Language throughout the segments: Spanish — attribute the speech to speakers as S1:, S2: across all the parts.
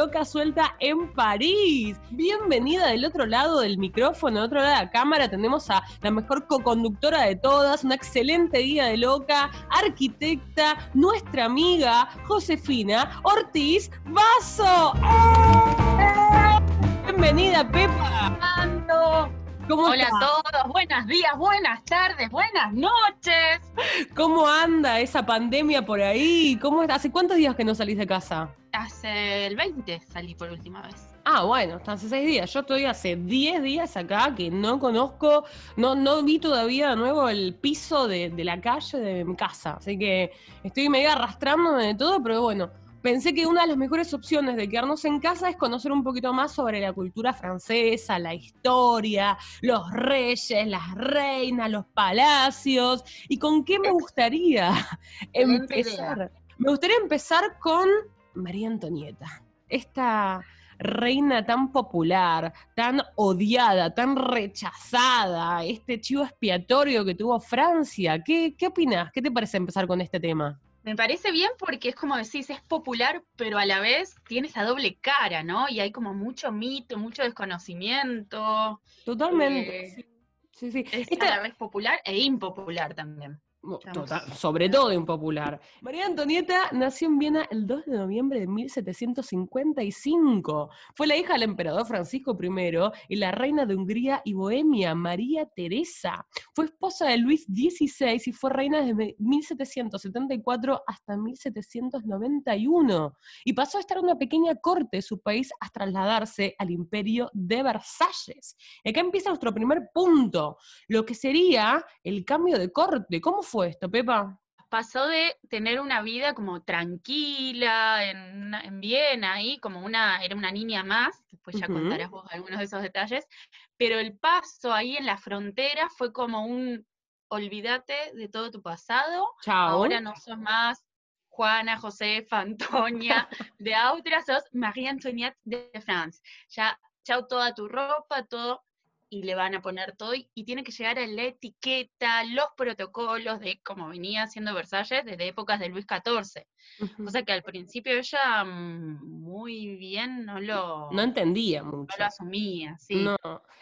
S1: Loca Suelta en París. Bienvenida del otro lado del micrófono, del otro lado de la cámara. Tenemos a la mejor co-conductora de todas, una excelente guía de Loca, arquitecta, nuestra amiga Josefina Ortiz Vaso. ¡Eh! Bienvenida, Pepa.
S2: Hola a todos, buenos días, buenas tardes, buenas noches.
S1: ¿Cómo anda esa pandemia por ahí? ¿Cómo está? ¿Hace cuántos días que no salís de casa?
S2: Hace el 20 salí por última vez.
S1: Ah, bueno, hasta hace seis días. Yo estoy hace 10 días acá que no conozco, no, no vi todavía de nuevo el piso de, de la calle de mi casa. Así que estoy medio arrastrándome de todo, pero bueno, pensé que una de las mejores opciones de quedarnos en casa es conocer un poquito más sobre la cultura francesa, la historia, los reyes, las reinas, los palacios. ¿Y con qué me gustaría empezar? Me gustaría empezar con María Antonieta, esta reina tan popular, tan odiada, tan rechazada, este chivo expiatorio que tuvo Francia. ¿Qué, qué opinas? ¿Qué te parece empezar con este tema?
S2: Me parece bien porque es como decís, es popular, pero a la vez tiene esa doble cara, ¿no? Y hay como mucho mito, mucho desconocimiento.
S1: Totalmente.
S2: Eh, sí, sí. Es a la vez popular e impopular también.
S1: Total, sobre todo impopular. María Antonieta nació en Viena el 2 de noviembre de 1755. Fue la hija del emperador Francisco I y la reina de Hungría y Bohemia, María Teresa. Fue esposa de Luis XVI y fue reina desde 1774 hasta 1791. Y pasó a estar en una pequeña corte de su país hasta trasladarse al imperio de Versalles. Y acá empieza nuestro primer punto, lo que sería el cambio de corte. ¿Cómo fue esto, Pepa?
S2: Pasó de tener una vida como tranquila en, Viena, ahí como una, era una niña más, después ya contarás vos algunos de esos detalles, pero el paso ahí en la frontera fue como un olvídate de todo tu pasado, ahora no sos más Juana, Josefa, Antonia de Austria, sos Marie Antoinette de France. Ya, chao toda tu ropa, todo y le van a poner todo y, tiene que llegar a la etiqueta, los protocolos de cómo venía haciendo Versalles desde épocas de Luis XIV. O sea que al principio ella mm, muy bien no lo...
S1: No entendía mucho.
S2: No lo asumía, sí. No.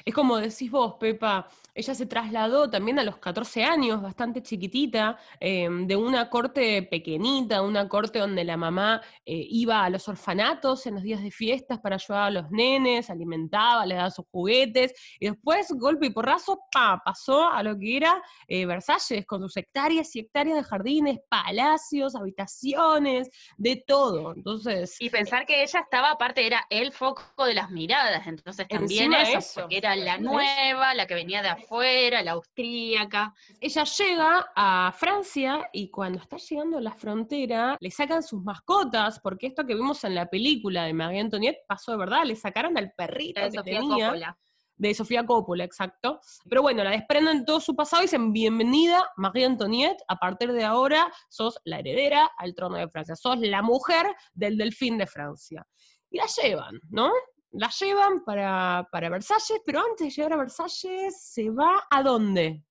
S1: Es como decís vos, Pepa, ella se trasladó también a los 14 años, bastante chiquitita, em, de una corte pequeñita, una corte donde la mamá eh, iba a los orfanatos en los días de fiestas para ayudar a los nenes, alimentaba, le daba sus juguetes, y después, golpe y porrazo, pa, pasó a lo que era eh, Versalles, con sus hectáreas y hectáreas de jardines, palacios, habitaciones, de todo. Entonces.
S2: Y pensar que ella estaba, aparte, era el foco de las miradas. Entonces también eso, porque era la nueva, la que venía de afuera, la austríaca.
S1: Ella llega a Francia y cuando está llegando a la frontera, le sacan sus mascotas, porque esto que vimos en la película de Marie Antoinette pasó de verdad, le sacaron al perrito que tenía de Sofía Coppola, exacto. Pero bueno, la desprenden todo su pasado y dicen, bienvenida, María Antoniette, a partir de ahora sos la heredera al trono de Francia, sos la mujer del delfín de Francia. Y la llevan, ¿no? La llevan para, para Versalles, pero antes de llegar a Versalles, ¿se va a dónde?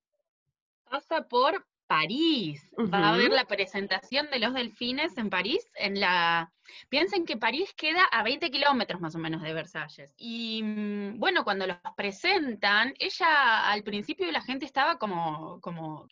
S2: Pasa por París. Va a haber la presentación de los delfines en París, en la Piensen que París queda a 20 kilómetros más o menos de Versalles. Y mm, bueno, cuando los presentan, ella al principio la gente estaba como, como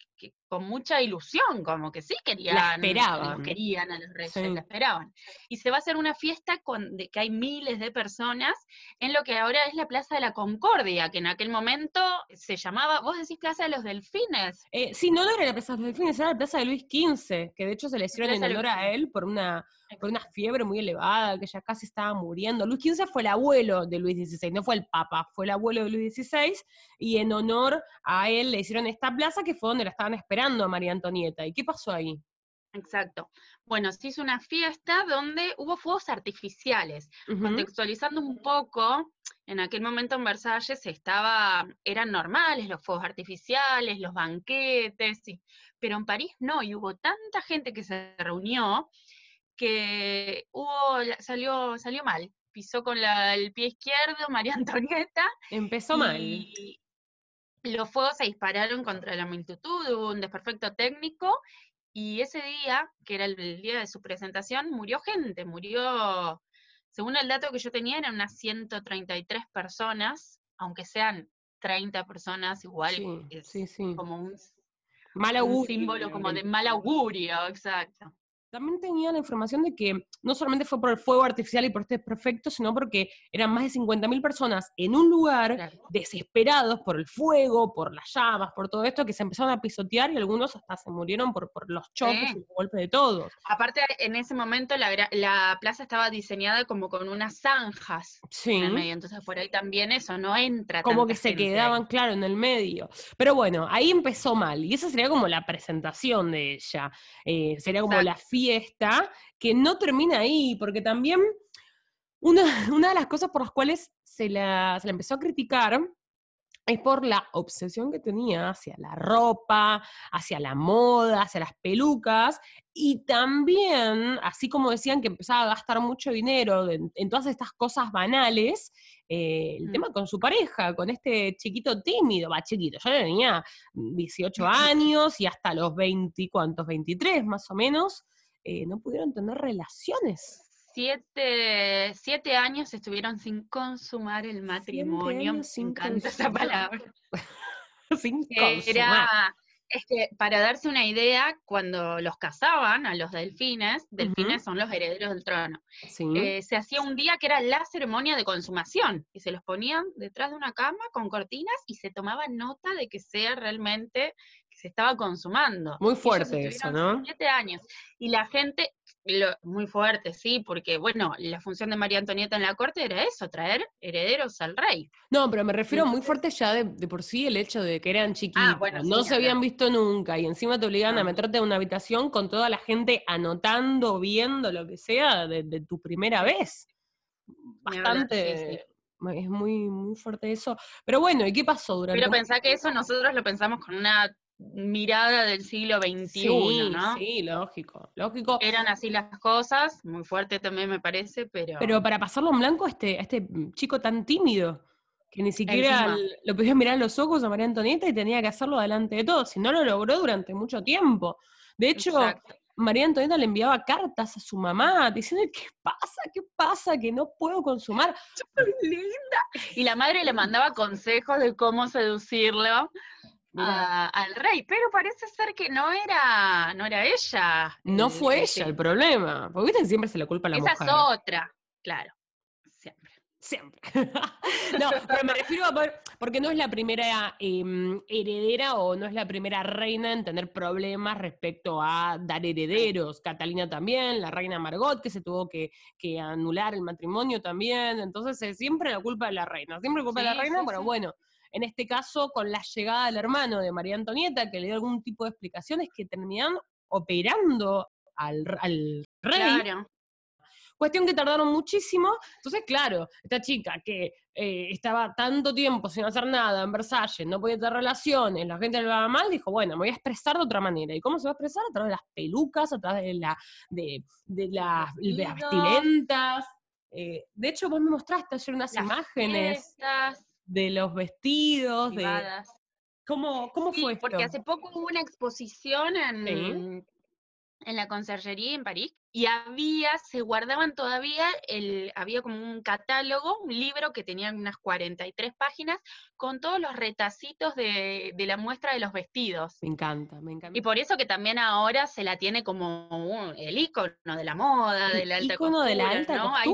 S2: con mucha ilusión, como que sí querían,
S1: la esperaban.
S2: querían a los reyes, la esperaban. Y se va a hacer una fiesta con, de que hay miles de personas en lo que ahora es la Plaza de la Concordia, que en aquel momento se llamaba, vos decís Plaza de los Delfines.
S1: Eh, sí, no, era la Plaza de los Delfines, era la Plaza de Luis XV, que de hecho se le hicieron en honor a él por una por una fiebre muy elevada, que ya casi estaba muriendo. Luis XV fue el abuelo de Luis XVI, no fue el papa, fue el abuelo de Luis XVI, y en honor a él le hicieron esta plaza que fue donde la estaban esperando a María Antonieta. ¿Y qué pasó ahí?
S2: Exacto. Bueno, se hizo una fiesta donde hubo fuegos artificiales. Contextualizando un poco, en aquel momento en Versalles estaba, eran normales los fuegos artificiales, los banquetes, pero en París no, y hubo tanta gente que se reunió que hubo, salió, salió mal. Pisó con el pie izquierdo María Antonieta.
S1: Empezó mal.
S2: Los fuegos se dispararon contra la multitud, hubo un desperfecto técnico Y ese día, que era el, día de su presentación, murió gente, murió, según el dato que yo tenía, eran unas 133 personas, aunque sean 30 personas, igual es como un, un símbolo como de mal augurio, exacto.
S1: También tenía la información de que no solamente fue por el fuego artificial y por este perfecto, sino porque eran más de 50.000 personas en un lugar desesperados por el fuego, por las llamas, por todo esto, que se empezaron a pisotear y algunos hasta se murieron por, por los choques y los golpes de todos.
S2: Aparte, en ese momento la, plaza estaba diseñada como con unas zanjas en el medio, entonces por ahí también eso no entra.
S1: Como que se quedaban, claro, en el medio. Pero bueno, ahí empezó mal y esa sería como la presentación de ella. Eh, sería como la fiesta fiesta que no termina ahí, porque también una, una de las cosas por las cuales se la, se la empezó a criticar es por la obsesión que tenía hacia la ropa, hacia la moda, hacia las pelucas, y también, así como decían que empezaba a gastar mucho dinero en, todas estas cosas banales, eh, el mm. tema con su pareja, con este chiquito tímido, va chiquito, yo tenía 18 años y hasta los 20, ¿cuántos? 23 más o menos, eh, no pudieron tener relaciones.
S2: Siete, siete, años estuvieron sin consumar el matrimonio. Sin encanta esa palabra. sin consumar. es que para darse una idea, cuando los casaban a los delfines, delfines son los herederos del trono, eh, se hacía un día que era la ceremonia de consumación, y se los ponían detrás de una cama con cortinas y se tomaba nota de que sea realmente se estaba consumando.
S1: Muy fuerte eso, ¿no?
S2: Siete años. Y la gente, lo, muy fuerte, sí, porque, bueno, la función de María Antonieta en la corte era eso, traer herederos al rey.
S1: No, pero me refiero muy fuerte ya de, por sí el hecho de que eran chiquitos, ah, no se habían visto nunca, y encima te obligan a meterte en una habitación con toda la gente anotando, viendo lo que sea de, tu primera vez. Bastante es muy, muy fuerte eso. Pero bueno, ¿y qué pasó durante?
S2: Pero pensá que eso nosotros lo pensamos con una mirada del siglo XXI, ¿no?
S1: Sí, lógico, lógico.
S2: Eran así las cosas, muy fuerte también me parece, pero...
S1: Pero para pasarlo en blanco, este, este chico tan tímido, que ni siquiera lo podía mirar en los ojos a María Antonieta y tenía que hacerlo delante de todos, y no lo logró durante mucho tiempo. De hecho, María Antonieta le enviaba cartas a su mamá diciendo, ¿qué pasa? ¿Qué pasa? Que no puedo consumar.
S2: linda. Y la madre le mandaba consejos de cómo seducirlo al rey, pero parece ser que no era, no era ella.
S1: No fue ella el problema, porque viste siempre se le culpa a la mujer.
S2: Esa es otra, claro, siempre.
S1: Siempre. no, pero me refiero a, porque no es la primera em, heredera o no es la primera reina en tener problemas respecto a dar herederos. Catalina también, la reina Margot, que se tuvo que, anular el matrimonio también. Entonces, es siempre la culpa de la reina. Siempre la culpa de la reina, pero bueno, en este caso con la llegada del hermano de María Antonieta, que le dio algún tipo de explicaciones que terminaron operando al, rey. Cuestión que tardaron muchísimo. Entonces, claro, esta chica que eh, estaba tanto tiempo sin hacer nada en Versalles, no podía tener relaciones, la gente le va mal, dijo, bueno, me voy a expresar de otra manera. ¿Y cómo se va a expresar? A través de las pelucas, a través de, la, de, las, vestimentas. Eh, de hecho, vos me mostraste ayer unas imágenes de los vestidos, de... ¿Cómo, cómo fue esto?
S2: Porque hace poco hubo una exposición en, en la Conserjería en París, y había, se guardaban todavía, el, había como un catálogo, un libro que tenía unas 43 páginas, con todos los retacitos de, de, la muestra de los vestidos.
S1: Me encanta, me encanta.
S2: Y por eso que también ahora se la tiene como el icono de la moda, de la alta costura. de la alta ¿no? Hay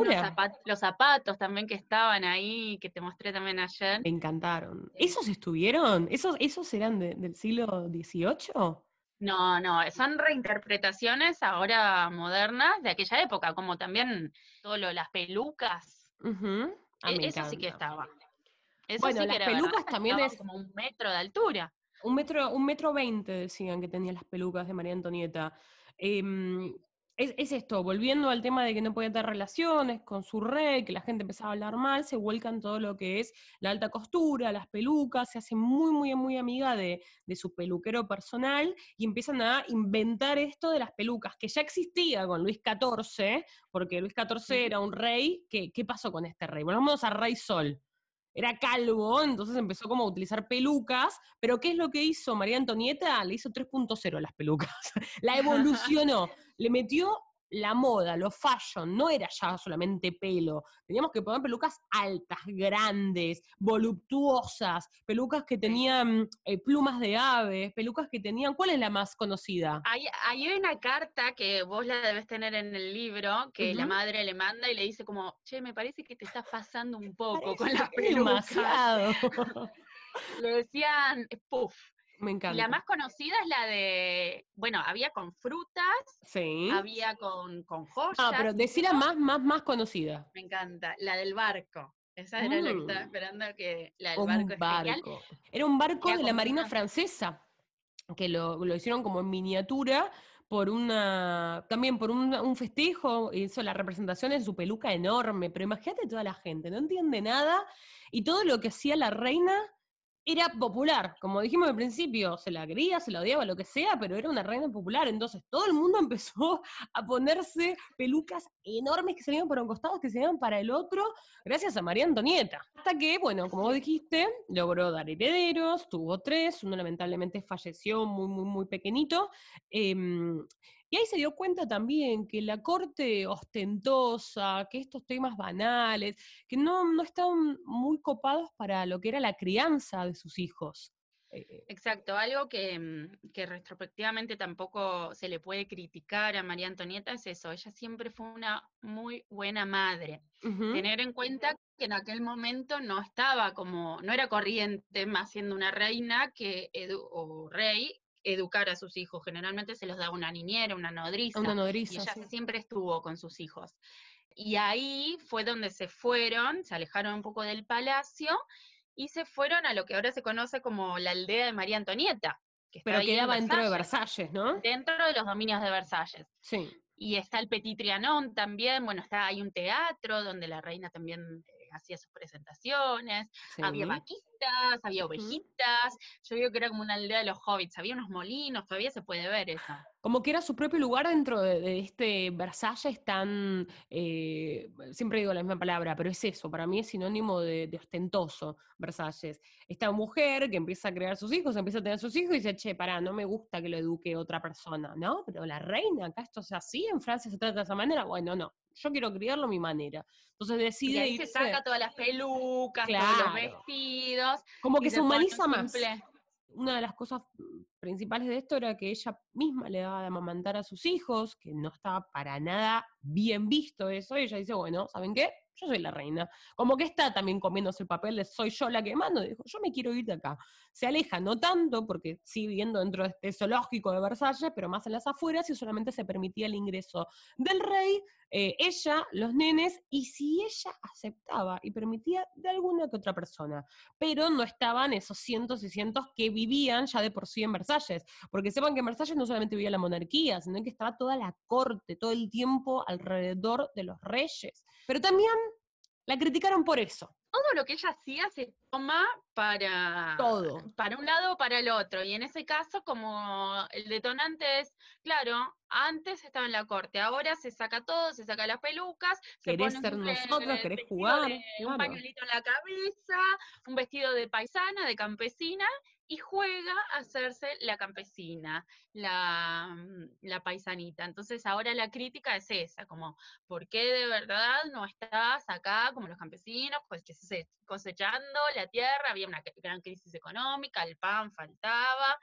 S2: los zapatos también que estaban ahí, que te mostré también ayer.
S1: Me encantaron. ¿Esos estuvieron? ¿Esos, esos eran del siglo XVIII?
S2: No, no, son reinterpretaciones ahora modernas de aquella época, como también todo lo, las pelucas. Ah, e, eso sí que estaba.
S1: Eso bueno, las pelucas también es
S2: como un metro de altura.
S1: Un metro, un metro veinte decían que tenían las pelucas de María Antonieta. Em, es, esto, volviendo al tema de que no podía tener relaciones con su rey, que la gente empezaba a hablar mal, se vuelcan todo lo que es la alta costura, las pelucas, se hace muy, muy, muy amiga de, su peluquero personal y empiezan a inventar esto de las pelucas, que ya existía con Luis XIV, porque Luis XIV era un rey, ¿qué pasó con este rey? Volvamos a Rey Sol. era calvo, entonces empezó como a utilizar pelucas, pero ¿qué es lo que hizo María Antonieta? Le hizo 3.0 las pelucas, la evolucionó, le metió la moda, lo fashion, no era ya solamente pelo. Teníamos que poner pelucas altas, grandes, voluptuosas, pelucas que tenían eh, plumas de aves, pelucas que tenían. ¿Cuál es la más conocida?
S2: Hay, hay una carta que vos la debes tener en el libro, que la madre le manda y le dice como, che, me parece que te estás pasando un poco con las pelucas. le decían, puff.
S1: Me encanta.
S2: La más conocida es la de, bueno, había con frutas,
S1: sí.
S2: había con, con joyas.
S1: Ah, pero decir la más, más, más conocida.
S2: Me encanta, la del barco. Esa era la que estaba mm. esperando que la del barco, barco.
S1: Era un barco de la Marina Francesa, que lo, lo, hicieron como en miniatura por una, también por un, un festejo, hizo la representación en su peluca enorme, pero imagínate toda la gente, no entiende nada, y todo lo que hacía la reina era popular, como dijimos al principio, se la quería, se la odiaba, lo que sea, pero era una reina popular, entonces todo el mundo empezó a ponerse pelucas enormes que se iban para un costado, que se para el otro, gracias a María Antonieta. Hasta que, bueno, como vos dijiste, logró dar herederos, tuvo tres, uno lamentablemente falleció muy, muy, muy pequeñito, em, y ahí se dio cuenta también que la corte ostentosa, que estos temas banales, que no, no estaban muy copados para lo que era la crianza de sus hijos.
S2: Eh, Exacto, algo que, mm, que, retrospectivamente tampoco se le puede criticar a María Antonieta es eso, ella siempre fue una muy buena madre. Tener en cuenta que en aquel momento no estaba como, no era corriente más siendo una reina que o rey educar a sus hijos. Generalmente se los da una niñera, una nodriza.
S1: Una nodriza.
S2: Y ella siempre estuvo con sus hijos. Y ahí fue donde se fueron, se alejaron un poco del palacio y se fueron a lo que ahora se conoce como la aldea de María Antonieta.
S1: Que Pero quedaba dentro de Versalles, ¿no?
S2: Dentro de los dominios de Versalles.
S1: Sí.
S2: Y está el Petit Trianon también, bueno, está hay un teatro donde la reina también eh, hacía sus presentaciones, había vaquitas, había ovejitas, yo digo que era como una aldea de los hobbits, había unos molinos, todavía se puede ver eso.
S1: Como que era su propio lugar dentro de, este Versalles tan, eh, siempre digo la misma palabra, pero es eso, para mí es sinónimo de, ostentoso Versalles. Esta mujer que empieza a crear sus hijos, empieza a tener sus hijos y dice, che, pará, no me gusta que lo eduque otra persona, ¿no? Pero la reina, acá esto es así, en Francia se trata de esa manera, bueno, no, yo quiero criarlo a mi manera. Entonces decide
S2: y
S1: se
S2: saca todas las pelucas, todos los vestidos.
S1: Como que se humaniza más. Una de las cosas principales de esto era que ella misma le daba de amamantar a sus hijos, que no estaba para nada bien visto eso, y ella dice, bueno, ¿saben qué? yo soy la reina. Como que está también comiéndose el papel de soy yo la que mando, dijo, yo me quiero ir de acá. Se aleja, no tanto, porque sigue viviendo dentro de este zoológico de Versalles, pero más en las afueras y solamente se permitía el ingreso del rey, eh, ella, los nenes, y si ella aceptaba y permitía de alguna que otra persona. Pero no estaban esos cientos y cientos que vivían ya de por sí en Versalles, porque sepan que en Versalles no solamente vivía la monarquía, sino que estaba toda la corte, todo el tiempo alrededor de los reyes. Pero también la criticaron por eso.
S2: Todo lo que ella hacía se toma para,
S1: Todo.
S2: para un lado o para el otro. Y en ese caso, como el detonante es, claro, antes estaba en la corte, ahora se saca todo, se saca las pelucas.
S1: Querés ser nosotros, querés jugar.
S2: Un pañuelito en la cabeza, un vestido de paisana, de campesina, y juega a hacerse la campesina, la, mm, la, paisanita. Entonces ahora la crítica es esa, como, ¿por qué de verdad no estás acá como los campesinos cosechando la tierra? Había una gran crisis económica, el pan faltaba.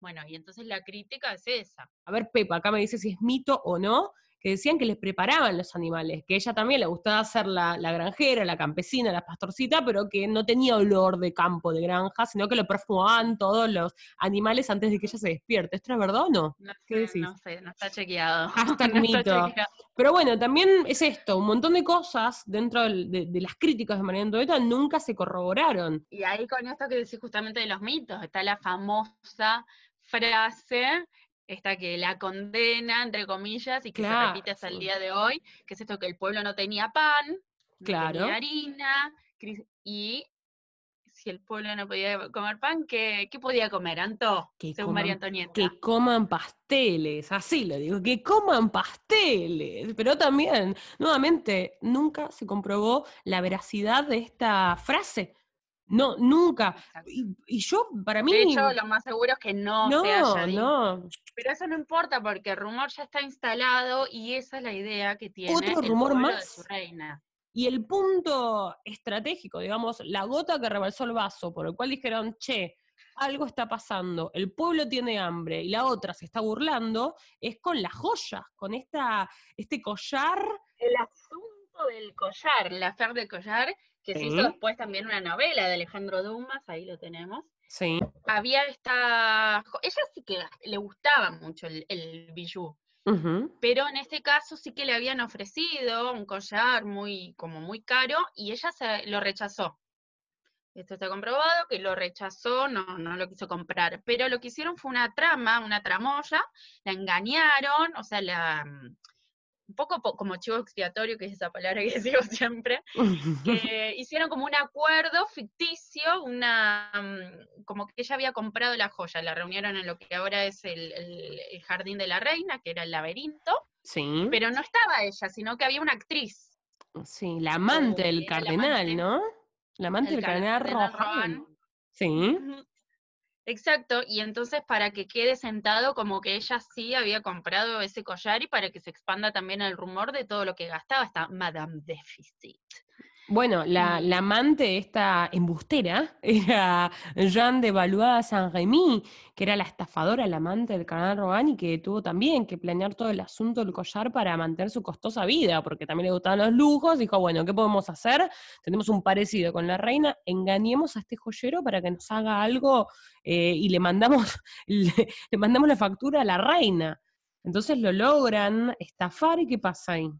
S2: Bueno, y entonces la crítica es esa.
S1: A ver, Pepa, acá me dice si es mito o no, que decían que les preparaban los animales, que ella también le gustaba ser la, granjera, la campesina, la pastorcita, pero que no tenía olor de campo, de granja, sino que lo perfumaban todos los animales antes de que ella se despierte. ¿Esto es verdad o no?
S2: no ¿Qué decís? No sé, no está chequeado.
S1: Hasta el mito. Pero bueno, también es esto, un montón de cosas dentro de, las críticas de María Antonieta nunca se corroboraron.
S2: Y ahí con esto que decís justamente de los mitos, está la famosa frase esta que la condena, entre comillas, y que se repite hasta el día de hoy, que es esto que el pueblo no tenía pan, no tenía harina, y si el pueblo no podía comer pan, ¿qué, podía comer, Anto? Que según María Antonieta.
S1: Que coman pasteles, así lo digo, que coman pasteles. Pero también, nuevamente, nunca se comprobó la veracidad de esta frase No, nunca. Y, yo, para mí.
S2: De hecho, lo más seguro es que no,
S1: no
S2: se haya
S1: No,
S2: Pero eso no importa porque el rumor ya está instalado y esa es la idea que tiene
S1: Otro rumor más.
S2: de su reina.
S1: Y el punto estratégico, digamos, la gota que rebalsó el vaso, por el cual dijeron, che, algo está pasando, el pueblo tiene hambre y la otra se está burlando, es con las joyas, con esta, este collar.
S2: El asunto del collar, la fer del collar, que se hizo después también una novela de Alejandro Dumas, ahí lo tenemos.
S1: Sí.
S2: Había esta. Ella sí que le gustaba mucho el, el bijou. Pero en este caso sí que le habían ofrecido un collar muy, como muy caro, y ella se lo rechazó. Esto está comprobado, que lo rechazó, no, no lo quiso comprar. Pero lo que hicieron fue una trama, una tramoya, la engañaron, o sea, la, un poco como chivo expiatorio, que es esa palabra que digo siempre, que hicieron como un acuerdo ficticio, una mm, como que ella había comprado la joya, la reunieron en lo que ahora es el, Jardín de la Reina, que era el laberinto,
S1: sí.
S2: pero no estaba ella, sino que había una actriz.
S1: Sí, la amante del cardenal, ¿no? La amante del cardenal Rohan. Sí.
S2: Exacto, y entonces para que quede sentado como que ella sí había comprado ese collar y para que se expanda también el rumor de todo lo que gastaba esta Madame Deficit.
S1: Bueno, la, la, amante, esta embustera, era Jeanne de Valois Saint-Rémy, que era la estafadora, la amante del canal Rogan y que tuvo también que planear todo el asunto del collar para mantener su costosa vida, porque también le gustaban los lujos. Dijo, bueno, ¿qué podemos hacer? Tenemos un parecido con la reina, engañemos a este joyero para que nos haga algo eh, y le mandamos, le mandamos la factura a la reina. Entonces lo logran estafar y ¿qué pasa ahí?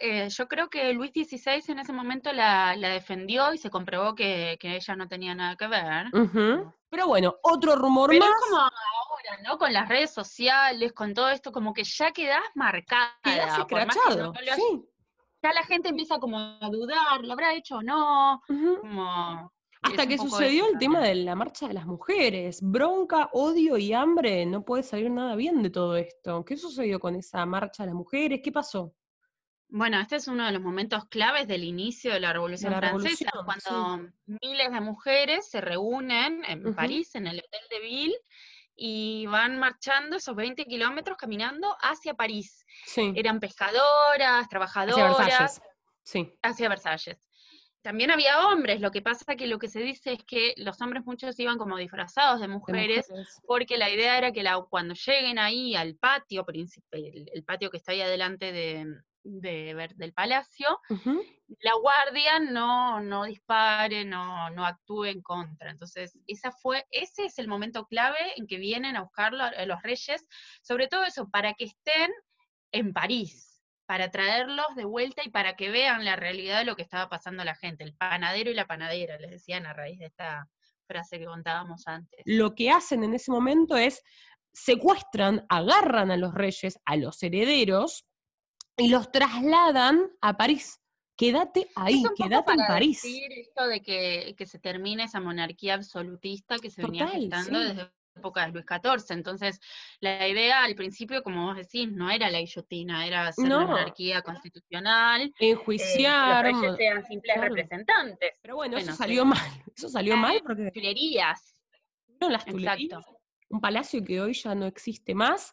S2: Eh, yo creo que Luis XVI en ese momento la, defendió y se comprobó que, ella no tenía nada que ver.
S1: Pero bueno, otro rumor
S2: Pero
S1: más.
S2: Es como ahora, ¿no? Con las redes sociales, con todo esto, como que ya quedás marcada.
S1: Quedás escrachado, sí.
S2: Ya la gente empieza como a dudar, ¿lo habrá hecho o no?
S1: Hasta que sucedió el tema de la marcha de las mujeres. Bronca, odio y hambre. No puede salir nada bien de todo esto. ¿Qué sucedió con esa marcha de las mujeres? ¿Qué pasó?
S2: Bueno, este es uno de los momentos claves del inicio de la Revolución Francesa, cuando miles de mujeres se reúnen en París, en el Hotel de Ville, y van marchando esos 20 kilómetros caminando hacia París. Eran pescadoras, trabajadoras.
S1: Hacia Versalles. Sí.
S2: Hacia Versalles. También había hombres, lo que pasa que lo que se dice es que los hombres muchos iban como disfrazados de mujeres, porque la idea era que cuando lleguen ahí al patio, el, el patio que está ahí adelante de, de ver, del palacio, la guardia no, no dispare, no, no actúe en contra. Entonces, esa fue, ese es el momento clave en que vienen a buscarlo a los reyes, sobre todo eso, para que estén en París, para traerlos de vuelta y para que vean la realidad de lo que estaba pasando a la gente, el panadero y la panadera, les decían a raíz de esta frase que contábamos antes.
S1: Lo que hacen en ese momento es secuestran, agarran a los reyes, a los herederos, y los trasladan a París. Quédate ahí, quédate en París.
S2: Decir esto de que, que, se termine esa monarquía absolutista que se venía gestando desde la época de Luis XIV. Entonces, la idea al principio, como vos decís, no era la guillotina, era ser una monarquía constitucional.
S1: Enjuiciar.
S2: Eh, los sean simples representantes.
S1: Pero bueno, eso salió mal. Eso salió mal porque.
S2: Tuilerías.
S1: No, las tuilerías. Un palacio que hoy ya no existe más.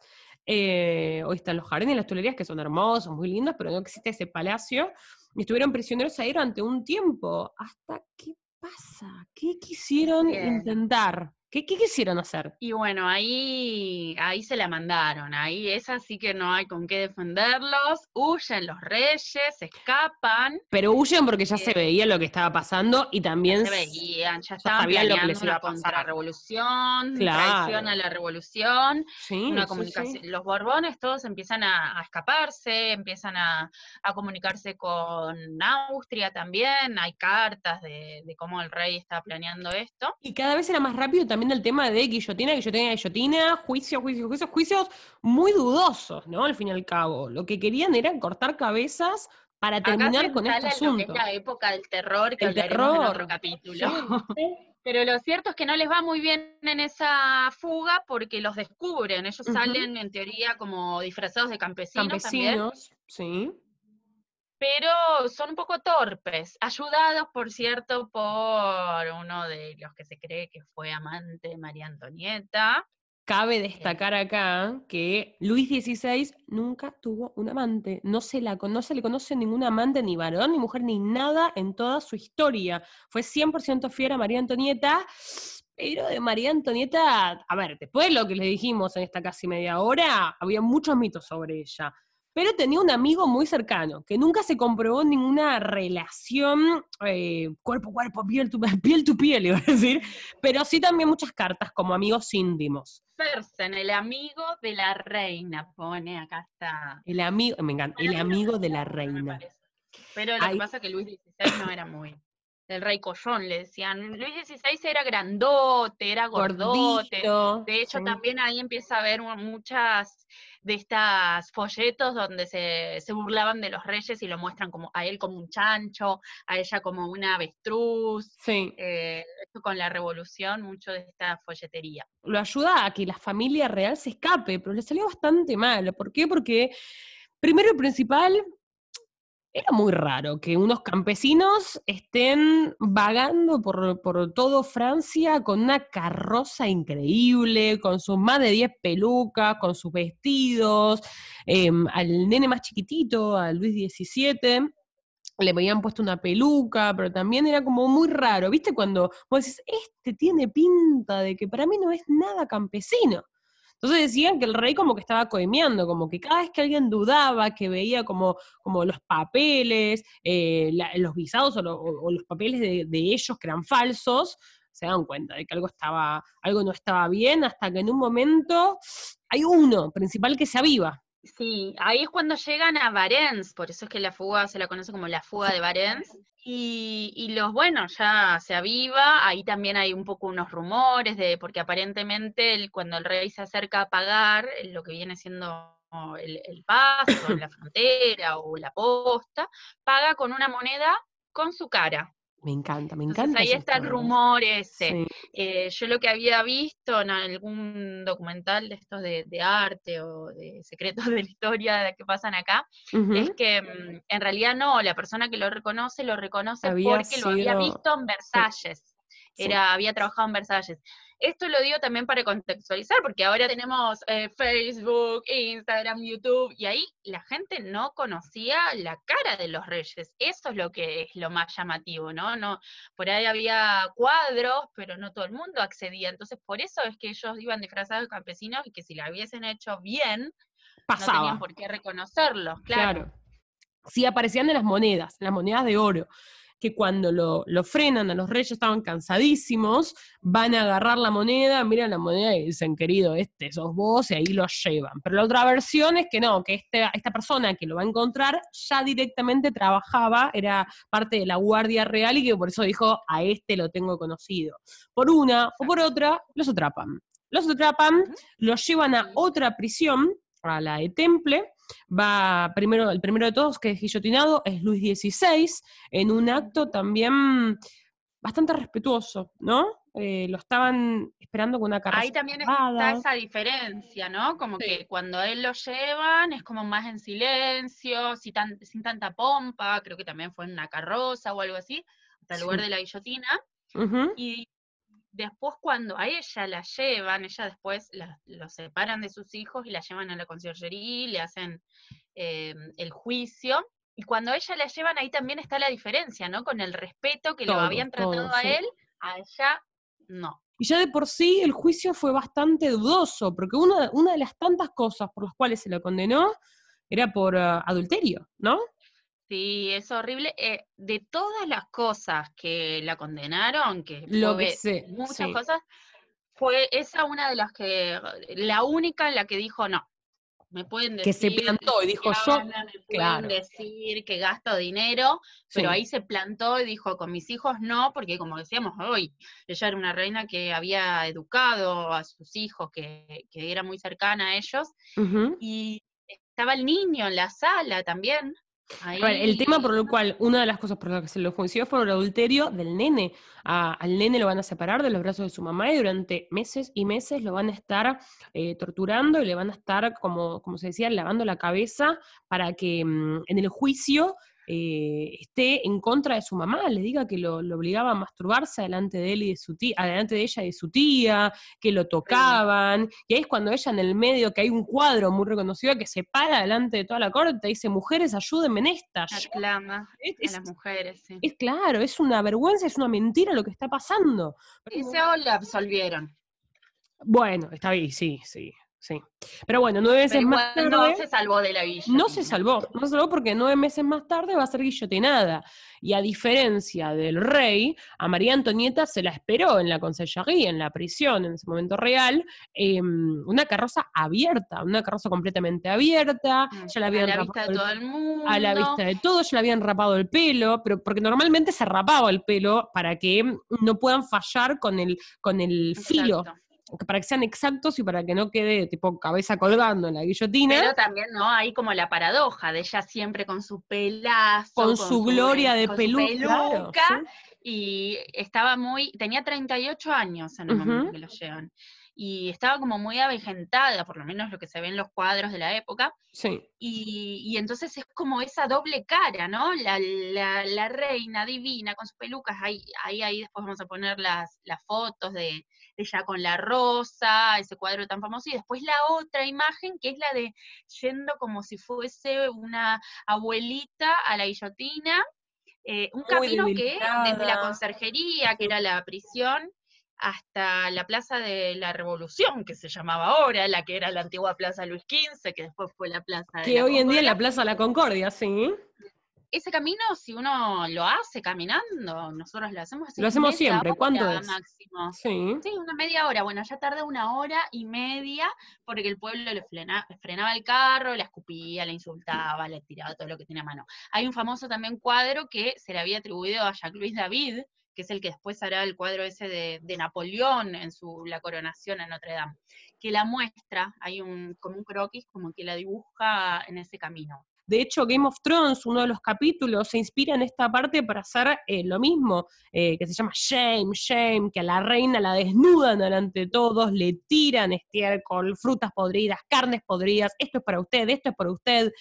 S1: Eh, hoy están los jardines y las tulerías que son hermosos, muy lindos, pero no existe ese palacio. Y estuvieron prisioneros ahí durante un tiempo. ¿Hasta qué pasa? ¿Qué quisieron intentar? ¿Qué, quisieron hacer?
S2: Y bueno, ahí, ahí se la mandaron, ahí es así que no hay con qué defenderlos, huyen los reyes, escapan.
S1: Pero huyen porque ya se eh, veía lo que estaba pasando y también...
S2: Se veían, ya estaban sabían lo que les iba a pasar. la revolución, traición a la revolución, una comunicación. Los Borbones todos empiezan a, escaparse, empiezan a, comunicarse con Austria también, hay cartas de, de cómo el rey está planeando esto.
S1: Y cada vez era más rápido también también el tema de guillotina, guillotina, guillotina, juicios, juicios, juicios, juicios muy dudosos, ¿no? Al fin y al cabo. Lo que querían era cortar cabezas para terminar con este asunto.
S2: es la época del terror que el terror. en otro capítulo. Pero lo cierto es que no les va muy bien en esa fuga porque los descubren. Ellos salen, en teoría, como disfrazados de campesinos.
S1: Campesinos, sí.
S2: Pero son un poco torpes, ayudados, por cierto, por uno de los que se cree que fue amante de María Antonieta.
S1: Cabe destacar acá que Luis XVI nunca tuvo un amante, no se, la, no se le conoce ningún amante, ni varón, ni mujer, ni nada en toda su historia. Fue 100% fiel a María Antonieta, pero de María Antonieta, a ver, después de lo que le dijimos en esta casi media hora, había muchos mitos sobre ella pero tenía un amigo muy cercano, que nunca se comprobó ninguna relación eh, cuerpo a cuerpo, piel tu piel, tu piel, iba a decir, pero sí también muchas cartas como amigos íntimos.
S2: Persen, el amigo de la reina, pone, acá está.
S1: El amigo, me encanta, el amigo de la reina.
S2: Pero lo que pasa es que Luis XVI no era muy el rey collón, le decían. Luis XVI era grandote, era gordote. de hecho, también ahí empieza a haber muchas de estas folletos donde se, burlaban de los reyes y lo muestran como a él como un chancho, a ella como una avestruz.
S1: Sí.
S2: Eh, esto con la revolución, mucho de esta folletería.
S1: Lo ayuda a que la familia real se escape, pero le salió bastante mal. ¿Por qué? Porque, primero y principal, era muy raro que unos campesinos estén vagando por, por, todo Francia con una carroza increíble, con sus más de 10 pelucas, con sus vestidos, em, al nene más chiquitito, a Luis XVII, le habían puesto una peluca, pero también era como muy raro, ¿viste? Cuando vos decís, este tiene pinta de que para mí no es nada campesino. Entonces decían que el rey como que estaba coimiando, como que cada vez que alguien dudaba, que veía como, como los papeles, eh, los visados o, los papeles de, ellos que eran falsos, se dan cuenta de que algo estaba, algo no estaba bien, hasta que en un momento hay uno principal que se aviva.
S2: Sí, ahí es cuando llegan a Varens, por eso es que la fuga se la conoce como la fuga de Varens, y, los, bueno, ya se aviva, ahí también hay un poco unos rumores de, porque aparentemente cuando el rey se acerca a pagar lo que viene siendo el, el paso, la frontera o la posta, paga con una moneda con su cara.
S1: Me encanta, me encanta.
S2: ahí está el rumor ese. Eh, yo lo que había visto en algún documental de estos de, arte o de secretos de la historia que pasan acá, es que mm, en realidad no, la persona que lo reconoce lo reconoce porque lo había visto en Versalles. Era, había trabajado en Versalles. Esto lo digo también para contextualizar, porque ahora tenemos eh, Facebook, Instagram, YouTube, y ahí la gente no conocía la cara de los reyes. Eso es lo que es lo más llamativo, ¿no? no por ahí había cuadros, pero no todo el mundo accedía. Entonces, por eso es que ellos iban disfrazados de campesinos y que si la hubiesen hecho bien, no tenían por qué reconocerlos, claro. claro.
S1: Sí aparecían en las monedas, en las monedas de oro que cuando lo, frenan a los reyes estaban cansadísimos, van a agarrar la moneda, miran la moneda y dicen, querido, este sos vos, y ahí lo llevan. Pero la otra versión es que no, que este, esta persona que lo va a encontrar ya directamente trabajaba, era parte de la Guardia Real y que por eso dijo, a este lo tengo conocido. Por una o por otra, los atrapan. Los atrapan, los llevan a otra prisión, a la de Temple, va primero, el primero de todos que es guillotinado es Luis XVI, en un acto también bastante respetuoso, ¿no? Eh, lo estaban esperando con una cara.
S2: Ahí también está esa diferencia, ¿no? Como que cuando él lo llevan es como más en silencio, sin, sin tanta pompa, creo que también fue en una carroza o algo así, hasta el lugar de la guillotina. Y después cuando a ella la llevan, ella después la, lo separan de sus hijos y la llevan a la conciergería y le hacen eh, el juicio. Y cuando a ella la llevan, ahí también está la diferencia, ¿no? Con el respeto que lo habían tratado a él, a ella no.
S1: Y ya de por sí el juicio fue bastante dudoso, porque una, una de las tantas cosas por las cuales se lo condenó era por ah, adulterio, ¿no?
S2: Sí, es horrible. Eh, de todas las cosas que la condenaron, que
S1: Lo
S2: muchas cosas, fue esa una de las que, la única en la que dijo no. Me pueden decir
S1: que se plantó y dijo yo,
S2: me pueden decir que gasto dinero, pero ahí se plantó y dijo con mis hijos no, porque como decíamos hoy, ella era una reina que había educado a sus hijos, que, que era muy cercana a ellos, y estaba el niño en la sala también,
S1: el tema por el cual, una de las cosas por las que se lo juició fue el adulterio del nene. al nene lo van a separar de los brazos de su mamá y durante meses y meses lo van a estar eh, torturando y le van a estar, como, como se decía, lavando la cabeza para que mm, en el juicio eh, esté en contra de su mamá, le diga que lo, obligaba a masturbarse delante de él y de su tía, delante de ella y de su tía, que lo tocaban, y ahí es cuando ella en el medio, que hay un cuadro muy reconocido que se para delante de toda la corte y dice, mujeres, ayúdenme en esta.
S2: Aclama es, a las mujeres, sí.
S1: Es claro, es una vergüenza, es una mentira lo que está pasando.
S2: Y se la absolvieron.
S1: Bueno, está bien, sí, sí. Sí. Pero bueno, nueve meses más tarde.
S2: No se salvó de la guillotina.
S1: No se salvó, no se salvó porque nueve meses más tarde va a ser guillotinada. Y a diferencia del rey, a María Antonieta se la esperó en la consellería, en la prisión, en ese momento real, em, una carroza abierta, una carroza completamente abierta.
S2: Mm, ya la habían a la vista de todo el mundo.
S1: A la vista de todos, ya le habían rapado el pelo, pero porque normalmente se rapaba el pelo para que no puedan fallar con el, con el filo para que sean exactos y para que no quede tipo cabeza colgando en la guillotina.
S2: Pero también, ¿no? Hay como la paradoja de ella siempre con su pelazo.
S1: Con, su, gloria de peluca.
S2: Y estaba muy, tenía 38 años en el momento que lo llevan. Y estaba como muy avejentada, por lo menos lo que se ve en los cuadros de la época.
S1: Sí.
S2: Y, entonces es como esa doble cara, ¿no? La, la, reina divina con sus pelucas. Ahí, ahí, ahí después vamos a poner las, las fotos de, ella con la rosa, ese cuadro tan famoso, y después la otra imagen que es la de yendo como si fuese una abuelita a la guillotina, eh, un camino que desde la conserjería, que era la prisión, hasta la Plaza de la Revolución, que se llamaba ahora, la que era la antigua Plaza Luis XV, que después fue la Plaza de
S1: Que hoy en día es la Plaza de la Concordia, sí
S2: ese camino, si uno lo hace caminando, nosotros lo hacemos
S1: Lo hacemos siempre, ¿cuánto es?
S2: Máximo. Sí. sí, una media hora. Bueno, ya tarda una hora y media porque el pueblo le, frenaba el carro, la escupía, la insultaba, le tiraba todo lo que tenía a mano. Hay un famoso también cuadro que se le había atribuido a Jacques Louis David, que es el que después hará el cuadro ese de, Napoleón en su la coronación en Notre Dame, que la muestra, hay un como un croquis como que la dibuja en ese camino.
S1: De hecho, Game of Thrones, uno de los capítulos, se inspira en esta parte para hacer eh, lo mismo, eh, que se llama Shame, Shame, que a la reina la desnudan delante de todos, le tiran estiércol, frutas podridas, carnes podridas, esto es para usted, esto es para usted.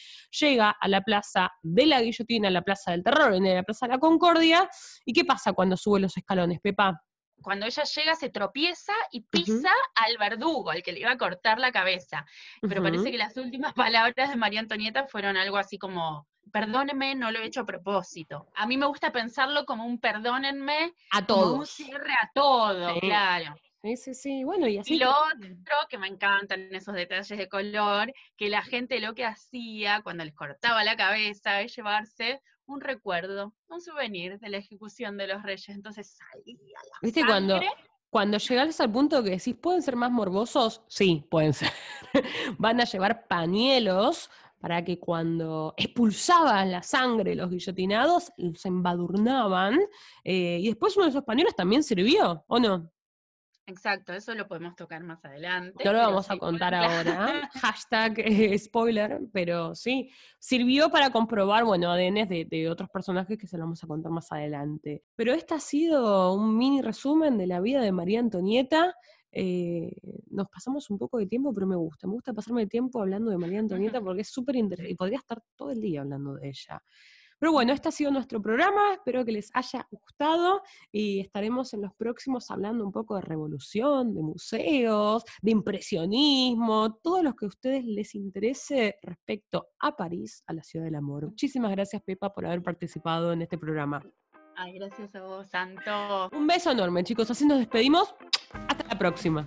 S1: Llega a la plaza de la guillotina, a la plaza del terror, en la plaza de la Concordia. ¿Y qué pasa cuando sube los escalones, Pepa?
S2: Cuando ella llega se tropieza y pisa al verdugo, al que le iba a cortar la cabeza. Pero parece que las últimas palabras de María Antonieta fueron algo así como, perdónenme, no lo he hecho a propósito. A mí me gusta pensarlo como un perdónenme,
S1: a todos.
S2: un cierre a todo, claro.
S1: Sí, sí, sí, bueno, y así.
S2: Y lo otro que me encantan esos detalles de color, que la gente lo que hacía cuando les cortaba la cabeza es llevarse un recuerdo, un souvenir de la ejecución de los reyes. Entonces salía la
S1: ¿Viste cuando, cuando llegas al punto que decís, ¿pueden ser más morbosos? Sí, pueden ser. Van a llevar pañuelos para que cuando expulsaban la sangre los guillotinados, los embadurnaban. Eh, y después uno de esos pañuelos también sirvió, ¿o no?
S2: Exacto, eso lo podemos tocar más adelante.
S1: No lo vamos a contar ahora. Hashtag eh, spoiler, pero sí, sirvió para comprobar, bueno, ADN de, otros personajes que se lo vamos a contar más adelante. Pero este ha sido un mini resumen de la vida de María Antonieta. Eh, nos pasamos un poco de tiempo, pero me gusta. Me gusta pasarme el tiempo hablando de María Antonieta porque es súper interesante y podría estar todo el día hablando de ella. Pero bueno, este ha sido nuestro programa, espero que les haya gustado y estaremos en los próximos hablando un poco de revolución, de museos, de impresionismo, todo lo que a ustedes les interese respecto a París, a la ciudad del amor. Muchísimas gracias Pepa por haber participado en este programa.
S2: Ay, gracias a vos, Santo.
S1: Un beso enorme, chicos. Así nos despedimos. Hasta la próxima.